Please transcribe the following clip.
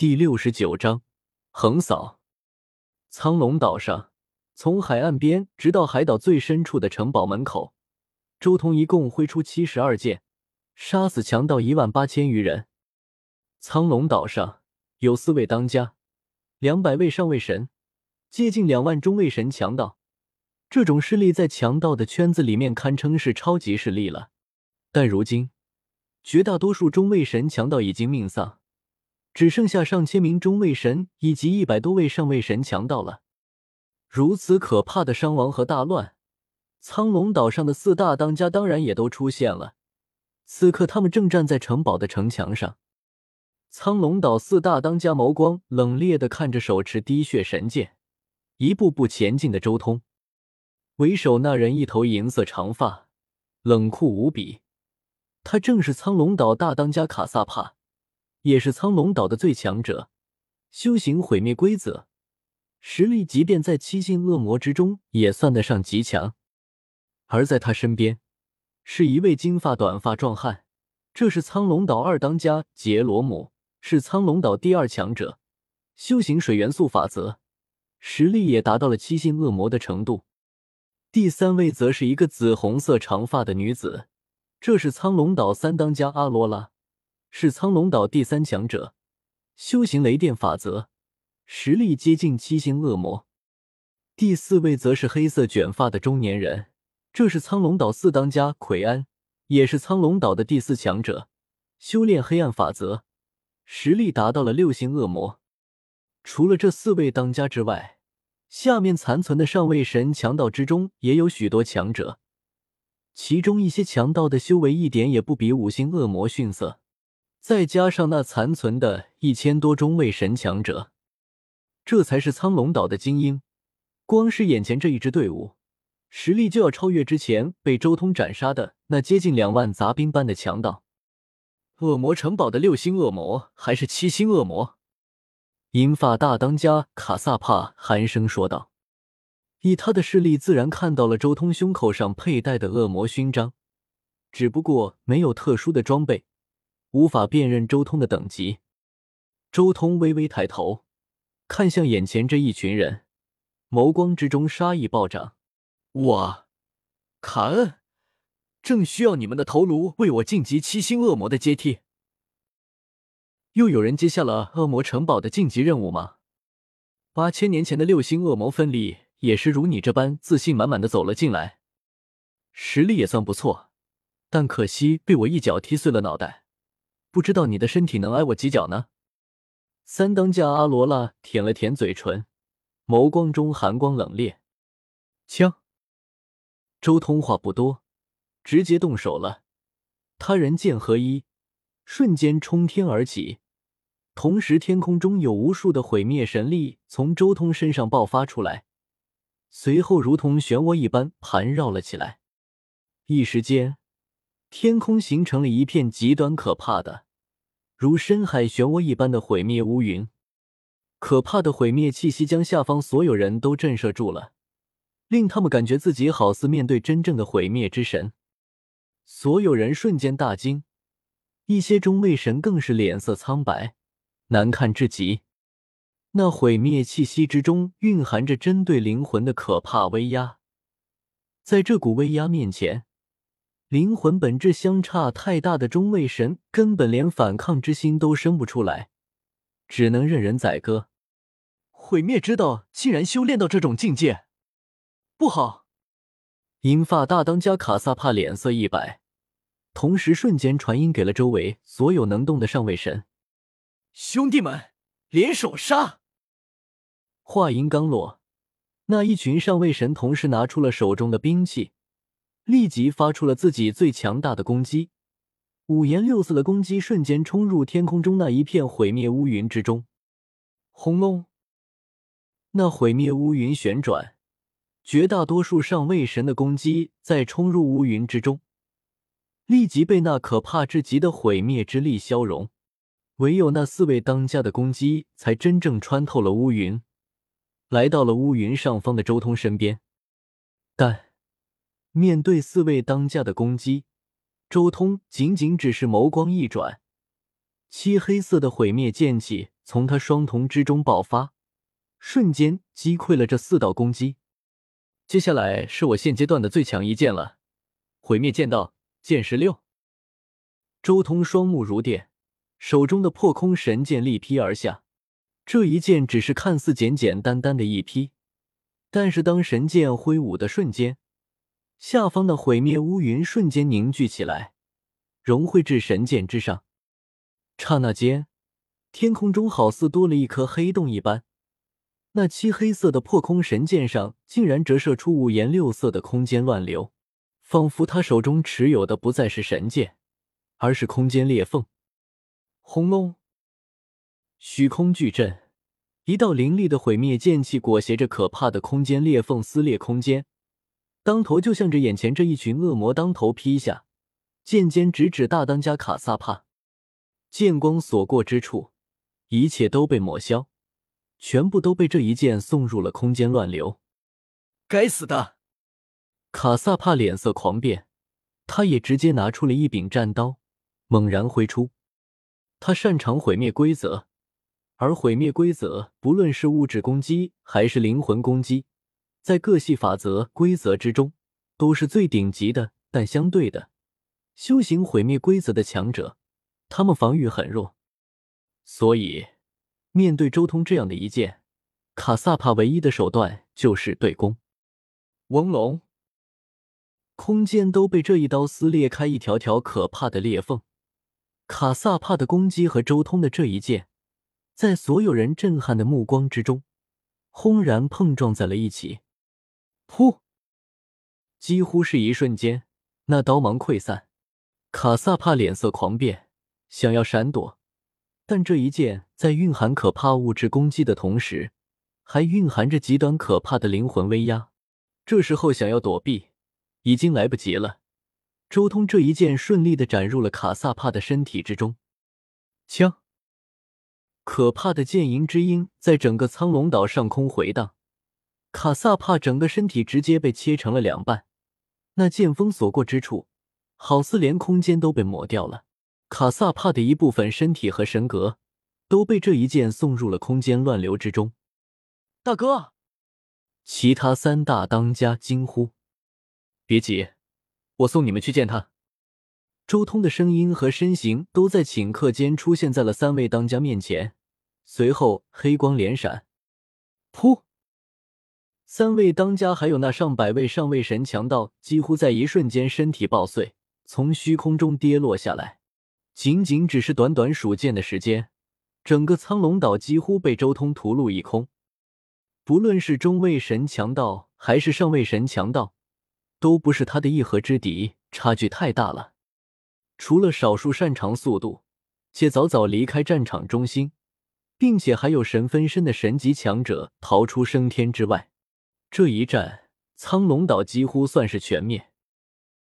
第六十九章横扫苍龙岛上，从海岸边直到海岛最深处的城堡门口，周通一共挥出七十二剑，杀死强盗一万八千余人。苍龙岛上有四位当家，两百位上位神，接近两万中位神强盗。这种势力在强盗的圈子里面堪称是超级势力了。但如今，绝大多数中位神强盗已经命丧。只剩下上千名中位神以及一百多位上位神强盗了。如此可怕的伤亡和大乱，苍龙岛上的四大当家当然也都出现了。此刻，他们正站在城堡的城墙上。苍龙岛四大当家眸光冷冽的看着手持滴血神剑一步步前进的周通。为首那人一头银色长发，冷酷无比。他正是苍龙岛大当家卡萨帕。也是苍龙岛的最强者，修行毁灭规则，实力即便在七星恶魔之中也算得上极强。而在他身边，是一位金发短发壮汉，这是苍龙岛二当家杰罗姆，是苍龙岛第二强者，修行水元素法则，实力也达到了七星恶魔的程度。第三位则是一个紫红色长发的女子，这是苍龙岛三当家阿罗拉。是苍龙岛第三强者，修行雷电法则，实力接近七星恶魔。第四位则是黑色卷发的中年人，这是苍龙岛四当家奎安，也是苍龙岛的第四强者，修炼黑暗法则，实力达到了六星恶魔。除了这四位当家之外，下面残存的上位神强盗之中也有许多强者，其中一些强盗的修为一点也不比五星恶魔逊色。再加上那残存的一千多中位神强者，这才是苍龙岛的精英。光是眼前这一支队伍，实力就要超越之前被周通斩杀的那接近两万杂兵般的强盗。恶魔城堡的六星恶魔还是七星恶魔？银发大当家卡萨帕寒声说道。以他的视力，自然看到了周通胸口上佩戴的恶魔勋章，只不过没有特殊的装备。无法辨认周通的等级，周通微微抬头，看向眼前这一群人，眸光之中杀意暴涨。我，卡恩，正需要你们的头颅为我晋级七星恶魔的阶梯。又有人接下了恶魔城堡的晋级任务吗？八千年前的六星恶魔分离也是如你这般自信满满的走了进来，实力也算不错，但可惜被我一脚踢碎了脑袋。不知道你的身体能挨我几脚呢？三当家阿罗拉舔了舔嘴唇，眸光中寒光冷冽。枪。周通话不多，直接动手了。他人剑合一，瞬间冲天而起，同时天空中有无数的毁灭神力从周通身上爆发出来，随后如同漩涡一般盘绕了起来。一时间。天空形成了一片极端可怕的，如深海漩涡一般的毁灭乌云，可怕的毁灭气息将下方所有人都震慑住了，令他们感觉自己好似面对真正的毁灭之神。所有人瞬间大惊，一些中位神更是脸色苍白，难看至极。那毁灭气息之中蕴含着针对灵魂的可怕威压，在这股威压面前。灵魂本质相差太大的中位神根本连反抗之心都生不出来，只能任人宰割。毁灭之道竟然修炼到这种境界，不好！银发大当家卡萨帕脸色一白，同时瞬间传音给了周围所有能动的上位神：“兄弟们，联手杀！”话音刚落，那一群上位神同时拿出了手中的兵器。立即发出了自己最强大的攻击，五颜六色的攻击瞬间冲入天空中那一片毁灭乌云之中。轰隆！那毁灭乌云旋转，绝大多数上位神的攻击在冲入乌云之中，立即被那可怕至极的毁灭之力消融。唯有那四位当家的攻击才真正穿透了乌云，来到了乌云上方的周通身边。但。面对四位当家的攻击，周通仅仅只是眸光一转，漆黑色的毁灭剑气从他双瞳之中爆发，瞬间击溃了这四道攻击。接下来是我现阶段的最强一剑了，毁灭剑道剑十六。周通双目如电，手中的破空神剑力劈而下。这一剑只是看似简简单单的一劈，但是当神剑挥舞的瞬间，下方的毁灭乌云瞬间凝聚起来，融汇至神剑之上。刹那间，天空中好似多了一颗黑洞一般。那漆黑色的破空神剑上竟然折射出五颜六色的空间乱流，仿佛他手中持有的不再是神剑，而是空间裂缝。轰隆！虚空巨震，一道凌厉的毁灭剑气裹挟着可怕的空间裂缝撕裂空间，当头就向着眼前这一群恶魔当头劈下，剑尖直指大当家卡萨帕。剑光所过之处，一切都被抹消。全部都被这一剑送入了空间乱流。该死的！卡萨帕脸色狂变，他也直接拿出了一柄战刀，猛然挥出。他擅长毁灭规则，而毁灭规则不论是物质攻击还是灵魂攻击，在各系法则规则之中都是最顶级的。但相对的，修行毁灭规则的强者，他们防御很弱，所以。面对周通这样的一剑，卡萨帕唯一的手段就是对攻。嗡隆，空间都被这一刀撕裂开一条条可怕的裂缝。卡萨帕的攻击和周通的这一剑，在所有人震撼的目光之中，轰然碰撞在了一起。噗！几乎是一瞬间，那刀芒溃散。卡萨帕脸色狂变，想要闪躲。但这一剑在蕴含可怕物质攻击的同时，还蕴含着极端可怕的灵魂威压。这时候想要躲避，已经来不及了。周通这一剑顺利的斩入了卡萨帕的身体之中。枪！可怕的剑吟之音在整个苍龙岛上空回荡，卡萨帕整个身体直接被切成了两半。那剑锋所过之处，好似连空间都被抹掉了。卡萨帕的一部分身体和神格都被这一剑送入了空间乱流之中。大哥，其他三大当家惊呼：“别急，我送你们去见他。”周通的声音和身形都在顷刻间出现在了三位当家面前，随后黑光连闪，噗！三位当家还有那上百位上位神强盗，几乎在一瞬间身体爆碎，从虚空中跌落下来。仅仅只是短短数剑的时间，整个苍龙岛几乎被周通屠戮一空。不论是中位神强盗还是上位神强盗，都不是他的一合之敌，差距太大了。除了少数擅长速度且早早离开战场中心，并且还有神分身的神级强者逃出升天之外，这一战苍龙岛几乎算是全灭。